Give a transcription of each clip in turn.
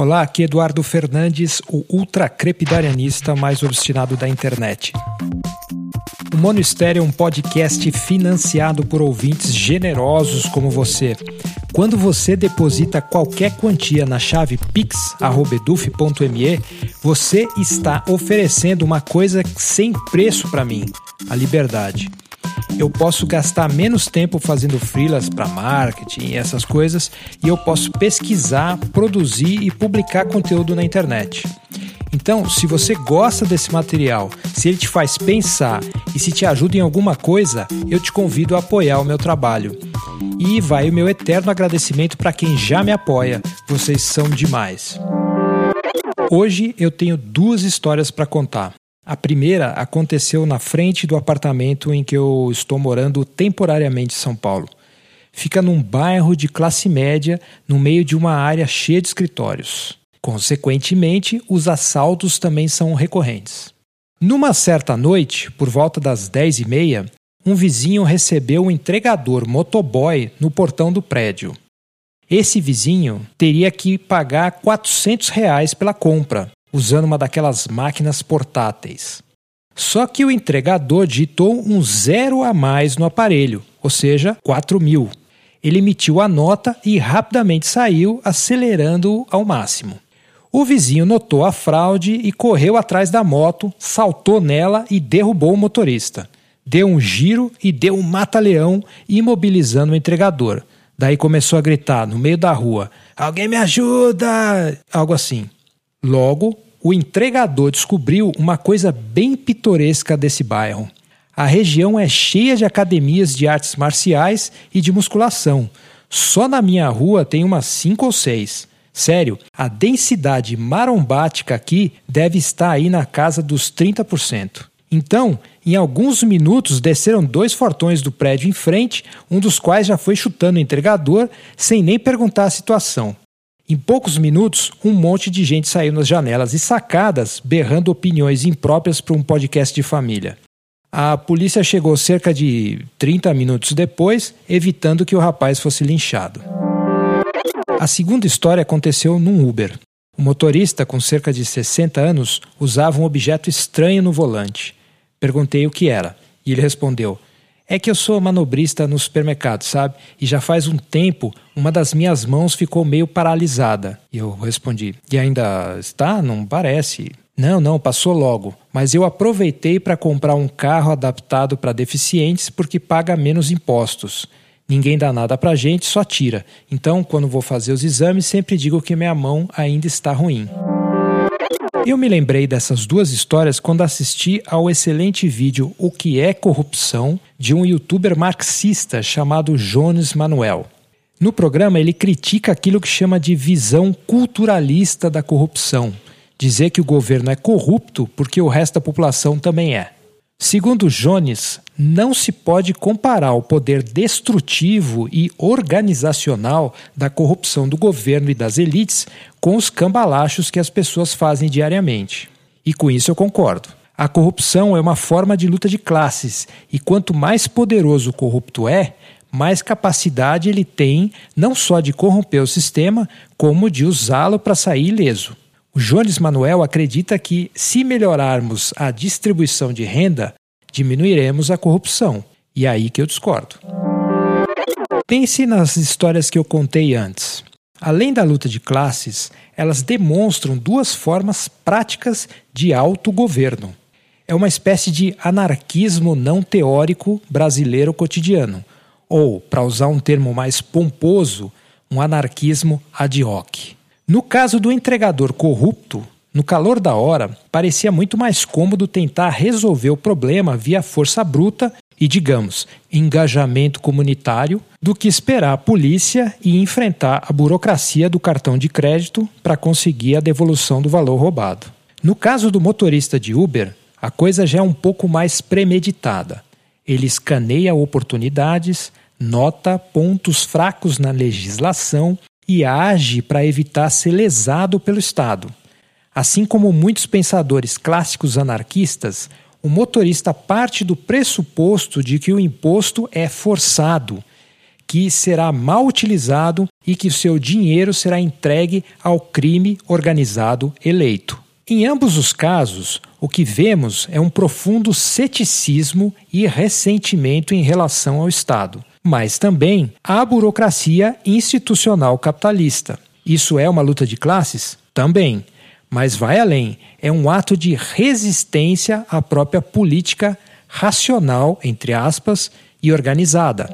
Olá, aqui Eduardo Fernandes, o ultracrepidarianista mais obstinado da internet. O Mono Estéreo é um podcast financiado por ouvintes generosos como você. Quando você deposita qualquer quantia na chave pix@eduf.me, você está oferecendo uma coisa sem preço para mim, a liberdade eu posso gastar menos tempo fazendo freelas para marketing e essas coisas e eu posso pesquisar, produzir e publicar conteúdo na internet. Então, se você gosta desse material, se ele te faz pensar e se te ajuda em alguma coisa, eu te convido a apoiar o meu trabalho. E vai o meu eterno agradecimento para quem já me apoia. Vocês são demais. Hoje eu tenho duas histórias para contar. A primeira aconteceu na frente do apartamento em que eu estou morando temporariamente em São Paulo. Fica num bairro de classe média, no meio de uma área cheia de escritórios. Consequentemente, os assaltos também são recorrentes. Numa certa noite, por volta das dez e meia, um vizinho recebeu um entregador motoboy no portão do prédio. Esse vizinho teria que pagar 400 reais pela compra, usando uma daquelas máquinas portáteis. Só que o entregador digitou um zero a mais no aparelho, ou seja, 4 mil. Ele emitiu a nota e rapidamente saiu, acelerando ao máximo. O vizinho notou a fraude e correu atrás da moto, saltou nela e derrubou o motorista. Deu um giro e deu um mata-leão, imobilizando o entregador. Daí começou a gritar no meio da rua: Alguém me ajuda! Algo assim. Logo, o entregador descobriu uma coisa bem pitoresca desse bairro. A região é cheia de academias de artes marciais e de musculação. Só na minha rua tem umas cinco ou seis. Sério, a densidade marombática aqui deve estar aí na casa dos 30%. Então, em alguns minutos desceram dois fortões do prédio em frente, um dos quais já foi chutando o entregador sem nem perguntar a situação. Em poucos minutos, um monte de gente saiu nas janelas e sacadas, berrando opiniões impróprias para um podcast de família. A polícia chegou cerca de 30 minutos depois, evitando que o rapaz fosse linchado. A segunda história aconteceu num Uber. O motorista, com cerca de 60 anos, usava um objeto estranho no volante. Perguntei o que era, e ele respondeu: é que eu sou manobrista no supermercado, sabe? E já faz um tempo uma das minhas mãos ficou meio paralisada. E eu respondi: E ainda está? Não parece. Não, não, passou logo. Mas eu aproveitei para comprar um carro adaptado para deficientes porque paga menos impostos. Ninguém dá nada pra gente, só tira. Então, quando vou fazer os exames, sempre digo que minha mão ainda está ruim. Eu me lembrei dessas duas histórias quando assisti ao excelente vídeo O que é corrupção de um youtuber marxista chamado Jones Manuel. No programa, ele critica aquilo que chama de visão culturalista da corrupção, dizer que o governo é corrupto porque o resto da população também é. Segundo Jones, não se pode comparar o poder destrutivo e organizacional da corrupção do governo e das elites com os cambalachos que as pessoas fazem diariamente. E com isso eu concordo. A corrupção é uma forma de luta de classes, e quanto mais poderoso o corrupto é, mais capacidade ele tem não só de corromper o sistema, como de usá-lo para sair ileso. O Jones Manuel acredita que, se melhorarmos a distribuição de renda, diminuiremos a corrupção. E é aí que eu discordo. Pense nas histórias que eu contei antes. Além da luta de classes, elas demonstram duas formas práticas de autogoverno. É uma espécie de anarquismo não teórico brasileiro cotidiano, ou, para usar um termo mais pomposo, um anarquismo ad hoc. No caso do entregador corrupto, no calor da hora, parecia muito mais cômodo tentar resolver o problema via força bruta e, digamos, engajamento comunitário, do que esperar a polícia e enfrentar a burocracia do cartão de crédito para conseguir a devolução do valor roubado. No caso do motorista de Uber, a coisa já é um pouco mais premeditada. Ele escaneia oportunidades, nota pontos fracos na legislação e age para evitar ser lesado pelo Estado. Assim como muitos pensadores clássicos anarquistas, o motorista parte do pressuposto de que o imposto é forçado. que será mal utilizado e que o seu dinheiro será entregue ao crime organizado eleito. Em ambos os casos, o que vemos é um profundo ceticismo e ressentimento em relação ao Estado, mas também a burocracia institucional capitalista. Isso é uma luta de classes? Também. Mas vai além. É um ato de resistência à própria política racional, entre aspas, e organizada.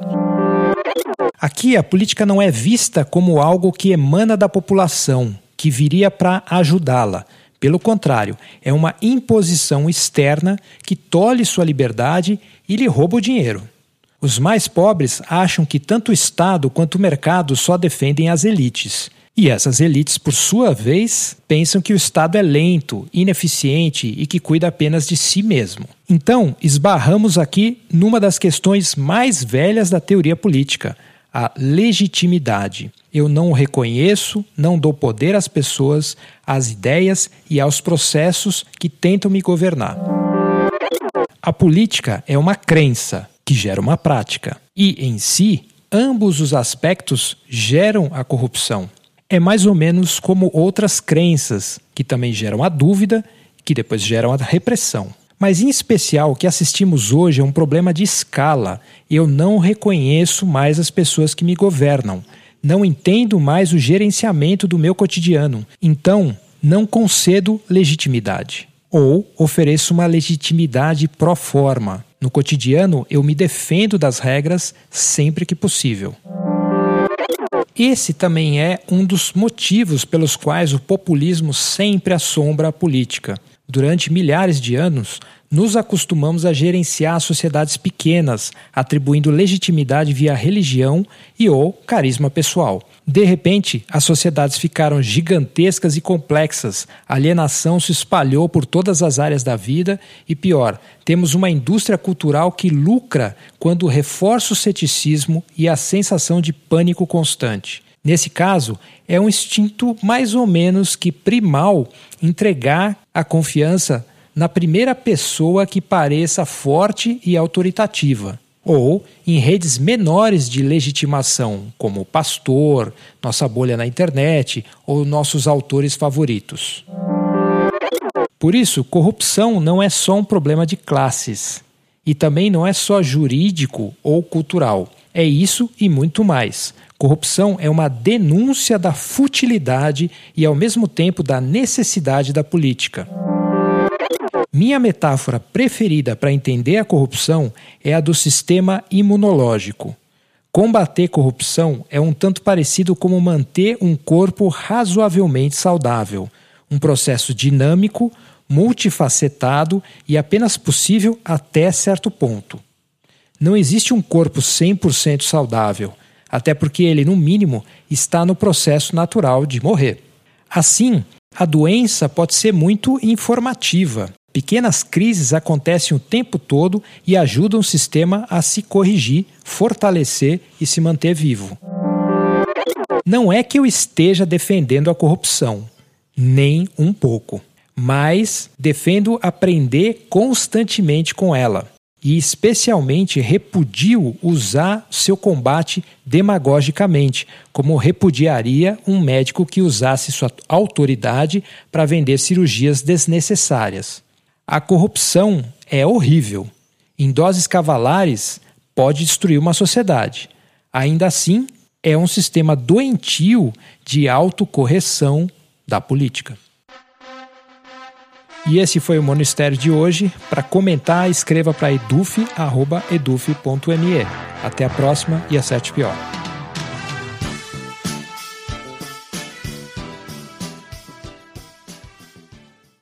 Aqui a política não é vista como algo que emana da população, que viria para ajudá-la, pelo contrário, é uma imposição externa que tolhe sua liberdade e lhe rouba o dinheiro. Os mais pobres acham que tanto o Estado quanto o mercado só defendem as elites. E essas elites, por sua vez, pensam que o Estado é lento, ineficiente e que cuida apenas de si mesmo. Então, esbarramos aqui numa das questões mais velhas da teoria política, a legitimidade. Eu não reconheço, não dou poder às pessoas, às ideias e aos processos que tentam me governar. A política é uma crença que gera uma prática, e em si, ambos os aspectos geram a corrupção. É mais ou menos como outras crenças, que também geram a dúvida, que depois geram a repressão. Mas, em especial, o que assistimos hoje é um problema de escala. Eu não reconheço mais as pessoas que me governam. Não entendo mais o gerenciamento do meu cotidiano. Então, não concedo legitimidade. Ou ofereço uma legitimidade pro forma. No cotidiano, eu me defendo das regras sempre que possível. Esse também é um dos motivos pelos quais o populismo sempre assombra a política. Durante milhares de anos, nos acostumamos a gerenciar sociedades pequenas, atribuindo legitimidade via religião e ou carisma pessoal. De repente, as sociedades ficaram gigantescas e complexas, a alienação se espalhou por todas as áreas da vida e, pior, temos uma indústria cultural que lucra quando reforça o ceticismo e a sensação de pânico constante. Nesse caso, é um instinto mais ou menos que primal entregar a confiança na primeira pessoa que pareça forte e autoritativa, ou em redes menores de legitimação, como o pastor, nossa bolha na internet ou nossos autores favoritos. Por isso, corrupção não é só um problema de classes e também não é só jurídico ou cultural. É isso e muito mais. Corrupção é uma denúncia da futilidade e, ao mesmo tempo, da necessidade da política. Minha metáfora preferida para entender a corrupção é a do sistema imunológico. Combater corrupção é um tanto parecido como manter um corpo razoavelmente saudável, um processo dinâmico, multifacetado e apenas possível até certo ponto. Não existe um corpo 100% saudável até porque ele, no mínimo, está no processo natural de morrer. Assim, a doença pode ser muito informativa. Pequenas crises acontecem o tempo todo e ajudam o sistema a se corrigir, fortalecer e se manter vivo. Não é que eu esteja defendendo a corrupção, nem um pouco, mas defendo aprender constantemente com ela e especialmente repudio usar seu combate demagogicamente, como repudiaria um médico que usasse sua autoridade para vender cirurgias desnecessárias. A corrupção é horrível. Em doses cavalares, pode destruir uma sociedade. Ainda assim, é um sistema doentio de autocorreção da política. E esse foi o Monistério de hoje. Para comentar, escreva para eduf.eduf.me. Até a próxima e acerte pior.